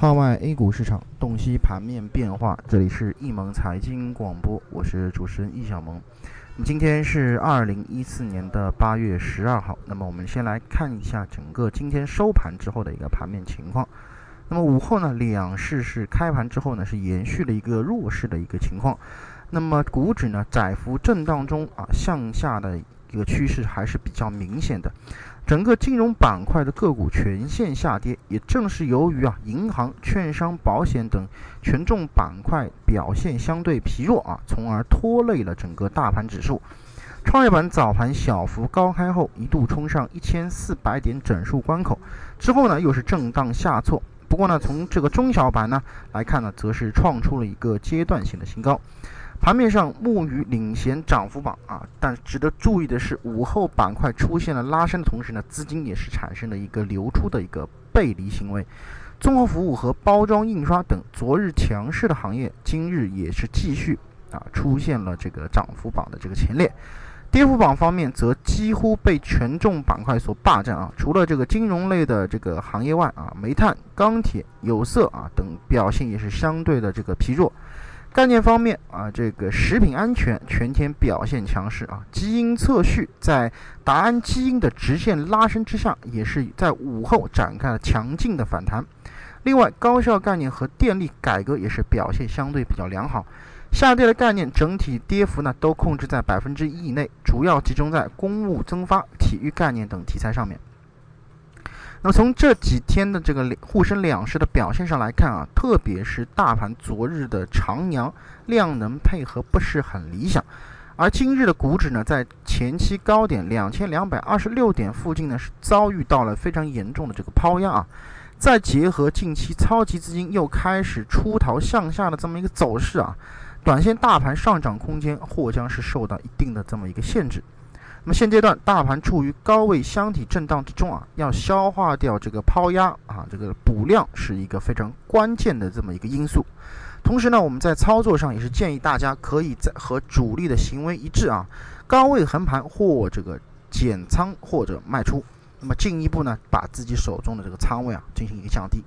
号外 A 股市场，洞悉盘面变化。这里是易盟财经广播，我是主持人易小萌。今天是二零一四年的八月十二号。那么我们先来看一下整个今天收盘之后的一个盘面情况。那么午后呢，两市是开盘之后呢，是延续了一个弱势的一个情况。那么股指呢，窄幅震荡中啊，向下的一个趋势还是比较明显的。整个金融板块的个股全线下跌，也正是由于啊，银行、券商、保险等权重板块表现相对疲弱啊，从而拖累了整个大盘指数。创业板早盘小幅高开后，一度冲上一千四百点整数关口，之后呢，又是震荡下挫。不过呢，从这个中小板呢来看呢，则是创出了一个阶段性的新高。盘面上，木鱼领衔涨幅榜啊，但值得注意的是，午后板块出现了拉升的同时呢，资金也是产生了一个流出的一个背离行为。综合服务和包装印刷等昨日强势的行业，今日也是继续啊出现了这个涨幅榜的这个前列。跌幅榜方面，则几乎被权重板块所霸占啊，除了这个金融类的这个行业外啊，煤炭、钢铁、有色啊等表现也是相对的这个疲弱。概念方面啊，这个食品安全全天表现强势啊，基因测序在达安基因的直线拉升之下，也是在午后展开了强劲的反弹。另外，高效概念和电力改革也是表现相对比较良好。下跌的概念整体跌幅呢都控制在百分之一以内，主要集中在公务增发、体育概念等题材上面。那么从这几天的这个沪深两市的表现上来看啊，特别是大盘昨日的长阳量能配合不是很理想，而今日的股指呢，在前期高点两千两百二十六点附近呢，是遭遇到了非常严重的这个抛压啊，再结合近期超级资金又开始出逃向下的这么一个走势啊，短线大盘上涨空间或将是受到一定的这么一个限制。那么现阶段大盘处于高位箱体震荡之中啊，要消化掉这个抛压啊，这个补量是一个非常关键的这么一个因素。同时呢，我们在操作上也是建议大家可以在和主力的行为一致啊，高位横盘或这个减仓或者卖出，那么进一步呢，把自己手中的这个仓位啊进行一个降低。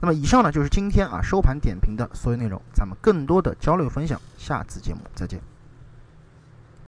那么以上呢就是今天啊收盘点评的所有内容，咱们更多的交流分享，下次节目再见。